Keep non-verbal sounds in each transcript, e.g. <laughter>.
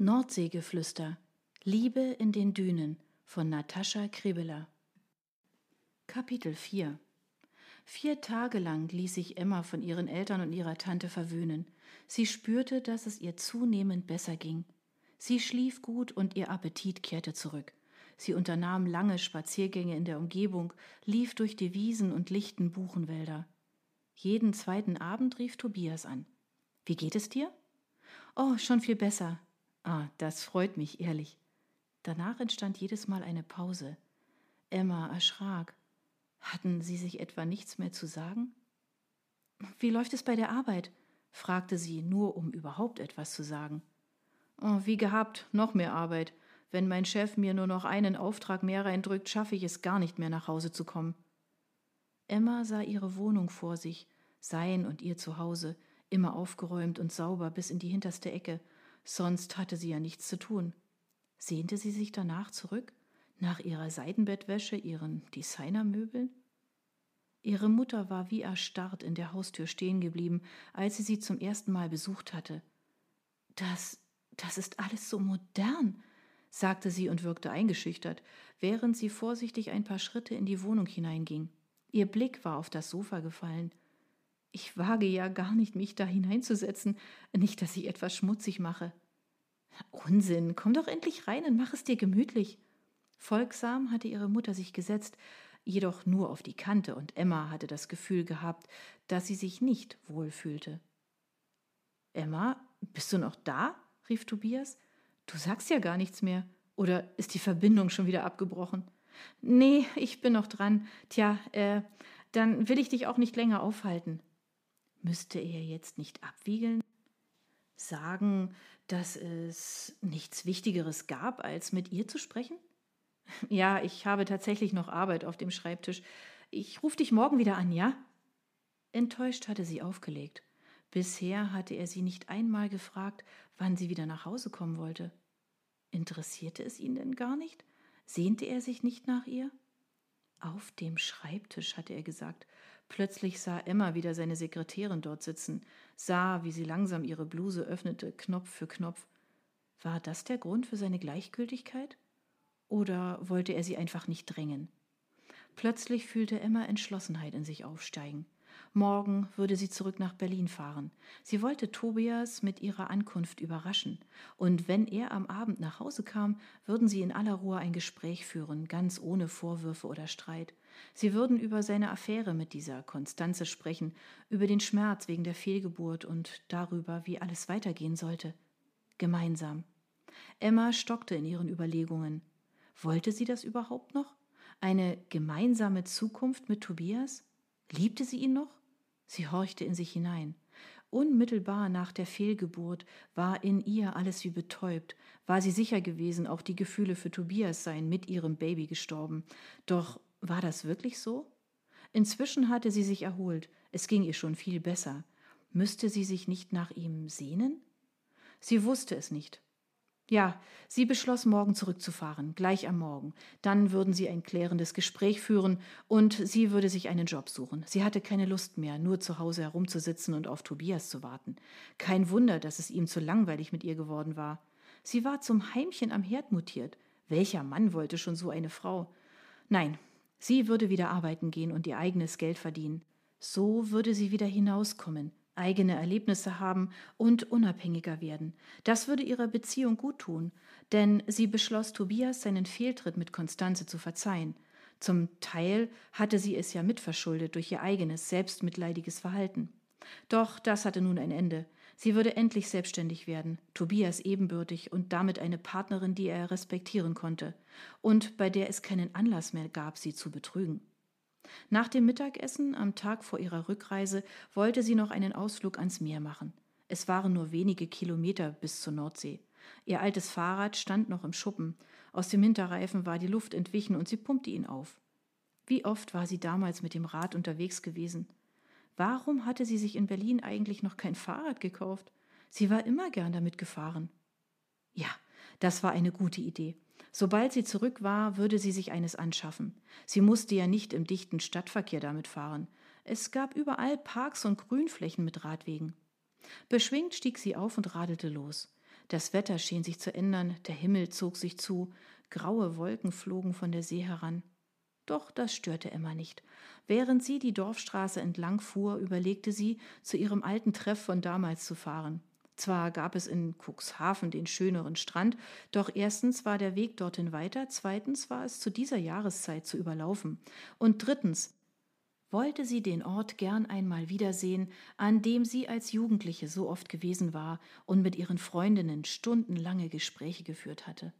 Nordseegeflüster Liebe in den Dünen von Natascha Kribeler Kapitel 4 Vier Tage lang ließ sich Emma von ihren Eltern und ihrer Tante verwöhnen. Sie spürte, dass es ihr zunehmend besser ging. Sie schlief gut und ihr Appetit kehrte zurück. Sie unternahm lange Spaziergänge in der Umgebung, lief durch die Wiesen und lichten Buchenwälder. Jeden zweiten Abend rief Tobias an. Wie geht es dir? Oh, schon viel besser. Ah, das freut mich, ehrlich. Danach entstand jedes Mal eine Pause. Emma erschrak. Hatten sie sich etwa nichts mehr zu sagen? Wie läuft es bei der Arbeit? fragte sie, nur um überhaupt etwas zu sagen. Oh, wie gehabt, noch mehr Arbeit. Wenn mein Chef mir nur noch einen Auftrag mehr reindrückt, schaffe ich es gar nicht mehr nach Hause zu kommen. Emma sah ihre Wohnung vor sich, sein und ihr Zuhause, immer aufgeräumt und sauber bis in die hinterste Ecke, Sonst hatte sie ja nichts zu tun. Sehnte sie sich danach zurück? Nach ihrer Seidenbettwäsche, ihren Designermöbeln? Ihre Mutter war wie erstarrt in der Haustür stehen geblieben, als sie sie zum ersten Mal besucht hatte. Das, das ist alles so modern, sagte sie und wirkte eingeschüchtert, während sie vorsichtig ein paar Schritte in die Wohnung hineinging. Ihr Blick war auf das Sofa gefallen. Ich wage ja gar nicht, mich da hineinzusetzen, nicht, dass ich etwas schmutzig mache. Unsinn, komm doch endlich rein und mach es dir gemütlich. Folgsam hatte ihre Mutter sich gesetzt, jedoch nur auf die Kante, und Emma hatte das Gefühl gehabt, dass sie sich nicht wohl fühlte. Emma, bist du noch da? rief Tobias. Du sagst ja gar nichts mehr. Oder ist die Verbindung schon wieder abgebrochen? Nee, ich bin noch dran. Tja, äh, dann will ich dich auch nicht länger aufhalten. Müsste er jetzt nicht abwiegeln? Sagen, dass es nichts Wichtigeres gab, als mit ihr zu sprechen? Ja, ich habe tatsächlich noch Arbeit auf dem Schreibtisch. Ich rufe dich morgen wieder an, ja? Enttäuscht hatte sie aufgelegt. Bisher hatte er sie nicht einmal gefragt, wann sie wieder nach Hause kommen wollte. Interessierte es ihn denn gar nicht? Sehnte er sich nicht nach ihr? Auf dem Schreibtisch, hatte er gesagt. Plötzlich sah Emma wieder seine Sekretärin dort sitzen, sah, wie sie langsam ihre Bluse öffnete, Knopf für Knopf. War das der Grund für seine Gleichgültigkeit? Oder wollte er sie einfach nicht drängen? Plötzlich fühlte Emma Entschlossenheit in sich aufsteigen. Morgen würde sie zurück nach Berlin fahren. Sie wollte Tobias mit ihrer Ankunft überraschen. Und wenn er am Abend nach Hause kam, würden sie in aller Ruhe ein Gespräch führen, ganz ohne Vorwürfe oder Streit. Sie würden über seine Affäre mit dieser Konstanze sprechen, über den Schmerz wegen der Fehlgeburt und darüber, wie alles weitergehen sollte. Gemeinsam. Emma stockte in ihren Überlegungen. Wollte sie das überhaupt noch? Eine gemeinsame Zukunft mit Tobias? Liebte sie ihn noch? Sie horchte in sich hinein. Unmittelbar nach der Fehlgeburt war in ihr alles wie betäubt, war sie sicher gewesen, auch die Gefühle für Tobias seien mit ihrem Baby gestorben. Doch war das wirklich so? Inzwischen hatte sie sich erholt, es ging ihr schon viel besser. Müsste sie sich nicht nach ihm sehnen? Sie wusste es nicht. Ja, sie beschloss, morgen zurückzufahren, gleich am Morgen. Dann würden sie ein klärendes Gespräch führen und sie würde sich einen Job suchen. Sie hatte keine Lust mehr, nur zu Hause herumzusitzen und auf Tobias zu warten. Kein Wunder, dass es ihm zu langweilig mit ihr geworden war. Sie war zum Heimchen am Herd mutiert. Welcher Mann wollte schon so eine Frau? Nein, sie würde wieder arbeiten gehen und ihr eigenes Geld verdienen. So würde sie wieder hinauskommen, eigene Erlebnisse haben und unabhängiger werden. Das würde ihrer Beziehung gut tun, denn sie beschloss, Tobias seinen Fehltritt mit Konstanze zu verzeihen. Zum Teil hatte sie es ja mitverschuldet durch ihr eigenes, selbstmitleidiges Verhalten. Doch das hatte nun ein Ende. Sie würde endlich selbstständig werden, Tobias ebenbürtig und damit eine Partnerin, die er respektieren konnte und bei der es keinen Anlass mehr gab, sie zu betrügen. Nach dem Mittagessen am Tag vor ihrer Rückreise wollte sie noch einen Ausflug ans Meer machen. Es waren nur wenige Kilometer bis zur Nordsee. Ihr altes Fahrrad stand noch im Schuppen. Aus dem Hinterreifen war die Luft entwichen und sie pumpte ihn auf. Wie oft war sie damals mit dem Rad unterwegs gewesen? Warum hatte sie sich in Berlin eigentlich noch kein Fahrrad gekauft? Sie war immer gern damit gefahren. Ja, das war eine gute Idee. Sobald sie zurück war, würde sie sich eines anschaffen. Sie musste ja nicht im dichten Stadtverkehr damit fahren. Es gab überall Parks und Grünflächen mit Radwegen. Beschwingt stieg sie auf und radelte los. Das Wetter schien sich zu ändern, der Himmel zog sich zu, graue Wolken flogen von der See heran. Doch das störte Emma nicht. Während sie die Dorfstraße entlang fuhr, überlegte sie, zu ihrem alten Treff von damals zu fahren. Zwar gab es in Cuxhaven den schöneren Strand, doch erstens war der Weg dorthin weiter, zweitens war es zu dieser Jahreszeit zu überlaufen, und drittens wollte sie den Ort gern einmal wiedersehen, an dem sie als Jugendliche so oft gewesen war und mit ihren Freundinnen stundenlange Gespräche geführt hatte.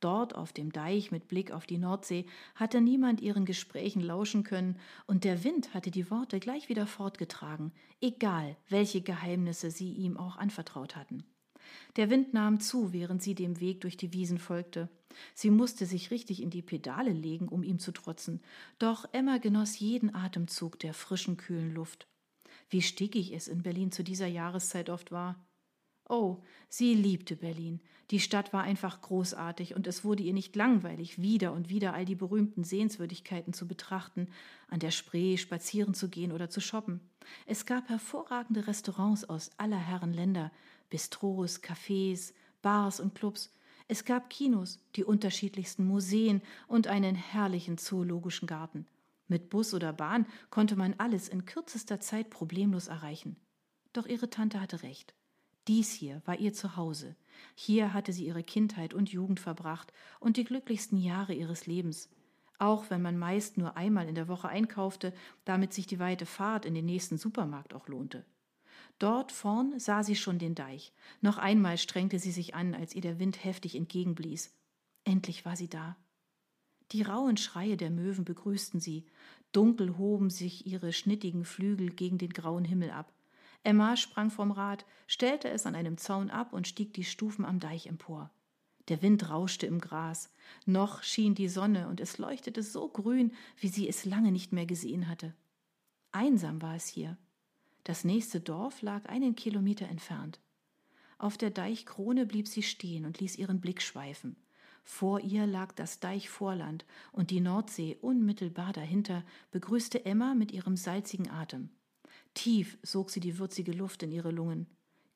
Dort auf dem Deich mit Blick auf die Nordsee hatte niemand ihren Gesprächen lauschen können, und der Wind hatte die Worte gleich wieder fortgetragen, egal welche Geheimnisse sie ihm auch anvertraut hatten. Der Wind nahm zu, während sie dem Weg durch die Wiesen folgte. Sie musste sich richtig in die Pedale legen, um ihm zu trotzen, doch Emma genoss jeden Atemzug der frischen, kühlen Luft. Wie stickig es in Berlin zu dieser Jahreszeit oft war. Oh, sie liebte Berlin. Die Stadt war einfach großartig und es wurde ihr nicht langweilig, wieder und wieder all die berühmten Sehenswürdigkeiten zu betrachten, an der Spree spazieren zu gehen oder zu shoppen. Es gab hervorragende Restaurants aus aller Herren Länder, Bistros, Cafés, Bars und Clubs. Es gab Kinos, die unterschiedlichsten Museen und einen herrlichen zoologischen Garten. Mit Bus oder Bahn konnte man alles in kürzester Zeit problemlos erreichen. Doch ihre Tante hatte recht. Dies hier war ihr Zuhause. Hier hatte sie ihre Kindheit und Jugend verbracht und die glücklichsten Jahre ihres Lebens. Auch wenn man meist nur einmal in der Woche einkaufte, damit sich die weite Fahrt in den nächsten Supermarkt auch lohnte. Dort vorn sah sie schon den Deich. Noch einmal strengte sie sich an, als ihr der Wind heftig entgegenblies. Endlich war sie da. Die rauen Schreie der Möwen begrüßten sie. Dunkel hoben sich ihre schnittigen Flügel gegen den grauen Himmel ab. Emma sprang vom Rad, stellte es an einem Zaun ab und stieg die Stufen am Deich empor. Der Wind rauschte im Gras. Noch schien die Sonne und es leuchtete so grün, wie sie es lange nicht mehr gesehen hatte. Einsam war es hier. Das nächste Dorf lag einen Kilometer entfernt. Auf der Deichkrone blieb sie stehen und ließ ihren Blick schweifen. Vor ihr lag das Deichvorland und die Nordsee unmittelbar dahinter begrüßte Emma mit ihrem salzigen Atem. Tief sog sie die würzige Luft in ihre Lungen.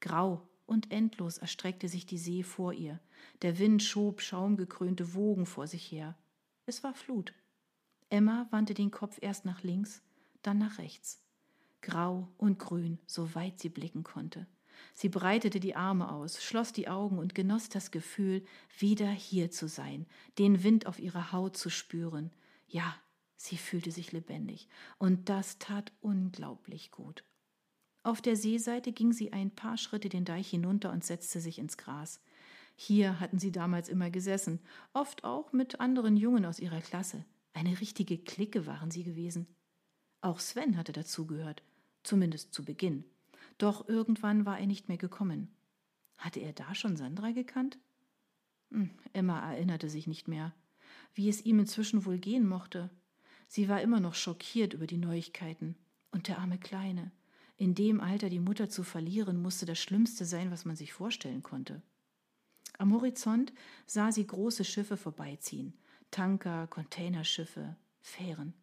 Grau und endlos erstreckte sich die See vor ihr. Der Wind schob schaumgekrönte Wogen vor sich her. Es war Flut. Emma wandte den Kopf erst nach links, dann nach rechts. Grau und grün, so weit sie blicken konnte. Sie breitete die Arme aus, schloss die Augen und genoss das Gefühl, wieder hier zu sein, den Wind auf ihrer Haut zu spüren. Ja, Sie fühlte sich lebendig, und das tat unglaublich gut. Auf der Seeseite ging sie ein paar Schritte den Deich hinunter und setzte sich ins Gras. Hier hatten sie damals immer gesessen, oft auch mit anderen Jungen aus ihrer Klasse. Eine richtige Clique waren sie gewesen. Auch Sven hatte dazugehört, zumindest zu Beginn. Doch irgendwann war er nicht mehr gekommen. Hatte er da schon Sandra gekannt? Hm, Emma erinnerte sich nicht mehr. Wie es ihm inzwischen wohl gehen mochte, Sie war immer noch schockiert über die Neuigkeiten. Und der arme Kleine. In dem Alter die Mutter zu verlieren, musste das Schlimmste sein, was man sich vorstellen konnte. Am Horizont sah sie große Schiffe vorbeiziehen. Tanker, Containerschiffe, Fähren.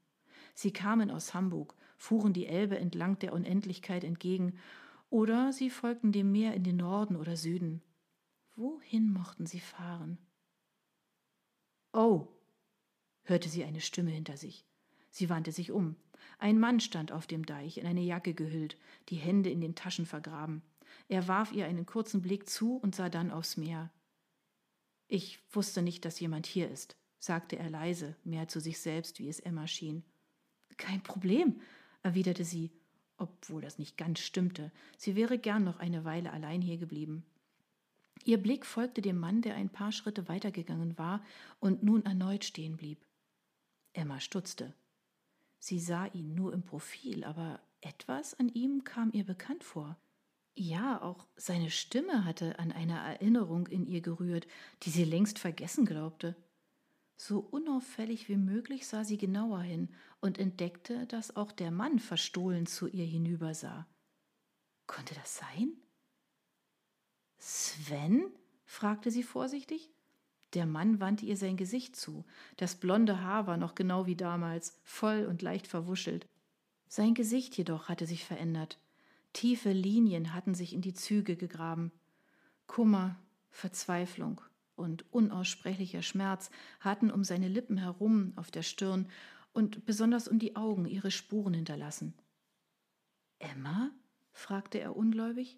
Sie kamen aus Hamburg, fuhren die Elbe entlang der Unendlichkeit entgegen, oder sie folgten dem Meer in den Norden oder Süden. Wohin mochten sie fahren? Oh, hörte sie eine Stimme hinter sich. Sie wandte sich um. Ein Mann stand auf dem Deich, in eine Jacke gehüllt, die Hände in den Taschen vergraben. Er warf ihr einen kurzen Blick zu und sah dann aufs Meer. Ich wusste nicht, dass jemand hier ist, sagte er leise, mehr zu sich selbst, wie es Emma schien. Kein Problem, erwiderte sie, obwohl das nicht ganz stimmte. Sie wäre gern noch eine Weile allein hier geblieben. Ihr Blick folgte dem Mann, der ein paar Schritte weitergegangen war und nun erneut stehen blieb. Emma stutzte. Sie sah ihn nur im Profil, aber etwas an ihm kam ihr bekannt vor. Ja, auch seine Stimme hatte an eine Erinnerung in ihr gerührt, die sie längst vergessen glaubte. So unauffällig wie möglich sah sie genauer hin und entdeckte, dass auch der Mann verstohlen zu ihr hinübersah. Konnte das sein? Sven? fragte sie vorsichtig. Der Mann wandte ihr sein Gesicht zu. Das blonde Haar war noch genau wie damals, voll und leicht verwuschelt. Sein Gesicht jedoch hatte sich verändert. Tiefe Linien hatten sich in die Züge gegraben. Kummer, Verzweiflung und unaussprechlicher Schmerz hatten um seine Lippen herum auf der Stirn und besonders um die Augen ihre Spuren hinterlassen. Emma? fragte er ungläubig.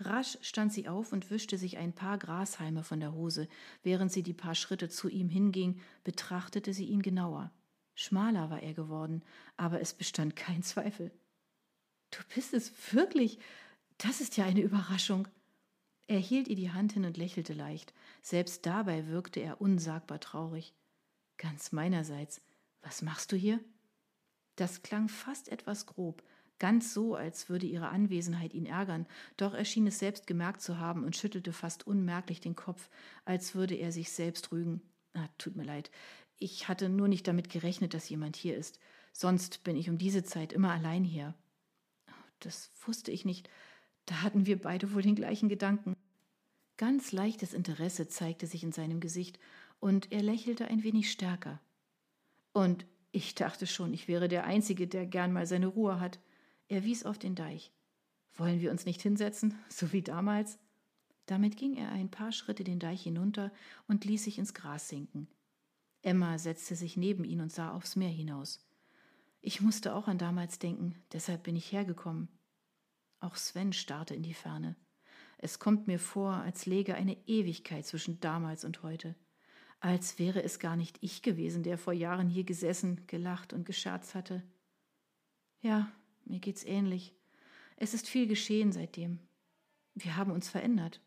Rasch stand sie auf und wischte sich ein paar Grashalme von der Hose. Während sie die paar Schritte zu ihm hinging, betrachtete sie ihn genauer. Schmaler war er geworden, aber es bestand kein Zweifel. Du bist es wirklich. Das ist ja eine Überraschung. Er hielt ihr die Hand hin und lächelte leicht. Selbst dabei wirkte er unsagbar traurig. Ganz meinerseits. Was machst du hier? Das klang fast etwas grob, ganz so, als würde ihre Anwesenheit ihn ärgern, doch er schien es selbst gemerkt zu haben und schüttelte fast unmerklich den Kopf, als würde er sich selbst rügen. Ah, tut mir leid, ich hatte nur nicht damit gerechnet, dass jemand hier ist. Sonst bin ich um diese Zeit immer allein hier. Das wusste ich nicht. Da hatten wir beide wohl den gleichen Gedanken. Ganz leichtes Interesse zeigte sich in seinem Gesicht, und er lächelte ein wenig stärker. Und ich dachte schon, ich wäre der Einzige, der gern mal seine Ruhe hat. Er wies auf den Deich. Wollen wir uns nicht hinsetzen, <laughs> so wie damals? Damit ging er ein paar Schritte den Deich hinunter und ließ sich ins Gras sinken. Emma setzte sich neben ihn und sah aufs Meer hinaus. Ich musste auch an damals denken, deshalb bin ich hergekommen. Auch Sven starrte in die Ferne. Es kommt mir vor, als läge eine Ewigkeit zwischen damals und heute. Als wäre es gar nicht ich gewesen, der vor Jahren hier gesessen, gelacht und gescherzt hatte. Ja, mir geht's ähnlich. Es ist viel geschehen seitdem. Wir haben uns verändert.